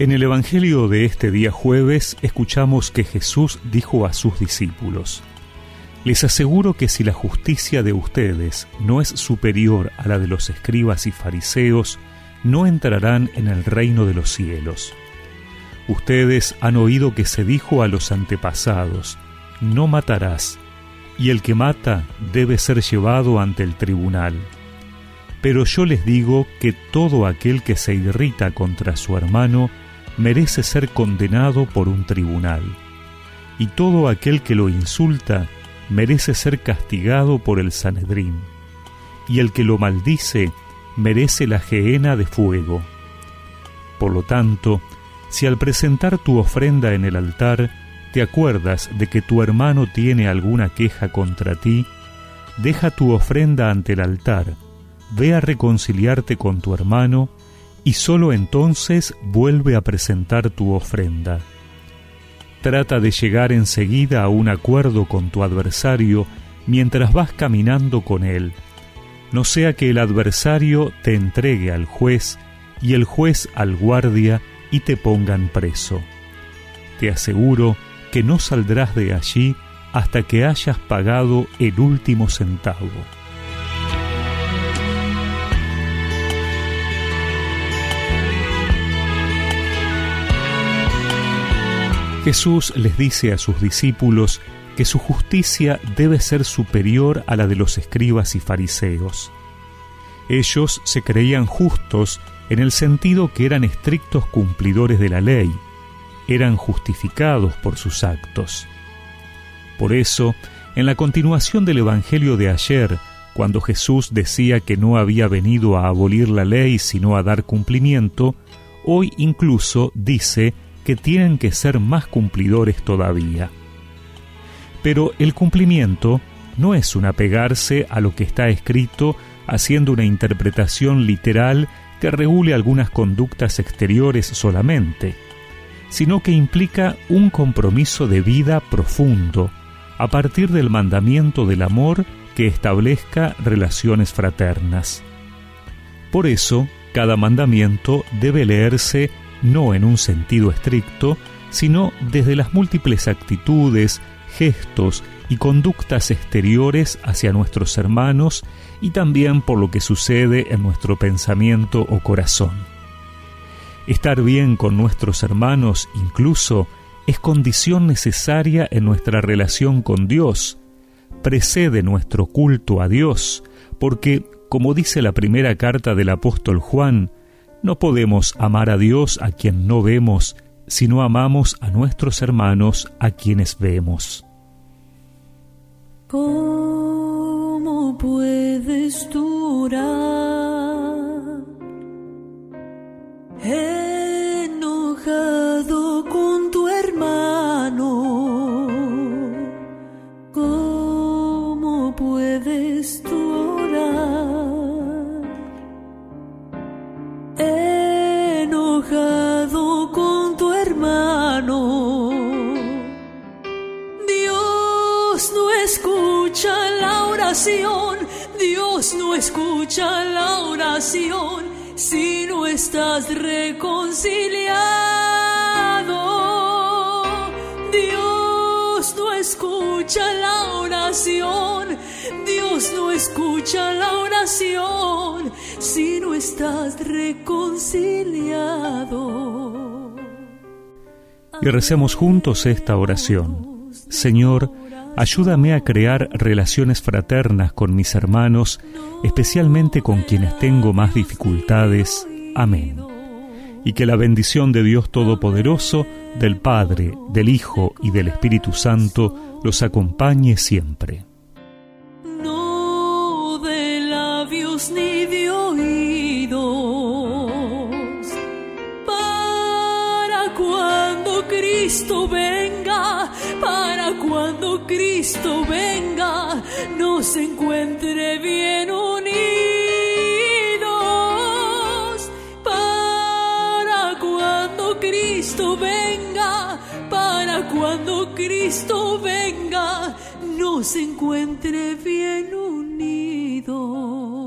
En el Evangelio de este día jueves escuchamos que Jesús dijo a sus discípulos, Les aseguro que si la justicia de ustedes no es superior a la de los escribas y fariseos, no entrarán en el reino de los cielos. Ustedes han oído que se dijo a los antepasados, No matarás, y el que mata debe ser llevado ante el tribunal. Pero yo les digo que todo aquel que se irrita contra su hermano, merece ser condenado por un tribunal, y todo aquel que lo insulta merece ser castigado por el Sanedrín, y el que lo maldice merece la gehenna de fuego. Por lo tanto, si al presentar tu ofrenda en el altar te acuerdas de que tu hermano tiene alguna queja contra ti, deja tu ofrenda ante el altar, ve a reconciliarte con tu hermano, y sólo entonces vuelve a presentar tu ofrenda. Trata de llegar enseguida a un acuerdo con tu adversario mientras vas caminando con él, no sea que el adversario te entregue al juez y el juez al guardia y te pongan preso. Te aseguro que no saldrás de allí hasta que hayas pagado el último centavo. Jesús les dice a sus discípulos que su justicia debe ser superior a la de los escribas y fariseos. Ellos se creían justos en el sentido que eran estrictos cumplidores de la ley, eran justificados por sus actos. Por eso, en la continuación del Evangelio de ayer, cuando Jesús decía que no había venido a abolir la ley sino a dar cumplimiento, hoy incluso dice que tienen que ser más cumplidores todavía. Pero el cumplimiento no es un apegarse a lo que está escrito haciendo una interpretación literal que regule algunas conductas exteriores solamente, sino que implica un compromiso de vida profundo, a partir del mandamiento del amor que establezca relaciones fraternas. Por eso, cada mandamiento debe leerse no en un sentido estricto, sino desde las múltiples actitudes, gestos y conductas exteriores hacia nuestros hermanos y también por lo que sucede en nuestro pensamiento o corazón. Estar bien con nuestros hermanos incluso es condición necesaria en nuestra relación con Dios, precede nuestro culto a Dios, porque, como dice la primera carta del apóstol Juan, no podemos amar a Dios a quien no vemos, sino amamos a nuestros hermanos a quienes vemos. ¿Cómo puedes durar Dios no escucha la oración si no estás reconciliado. Dios no escucha la oración, Dios no escucha la oración si no estás reconciliado. Y recemos juntos esta oración. Señor, Ayúdame a crear relaciones fraternas con mis hermanos, especialmente con quienes tengo más dificultades. Amén. Y que la bendición de Dios Todopoderoso, del Padre, del Hijo y del Espíritu Santo los acompañe siempre. No de labios ni de oídos, para cuando Cristo venga cuando Cristo venga nos encuentre bien unidos. Para cuando Cristo venga, para cuando Cristo venga nos encuentre bien unidos.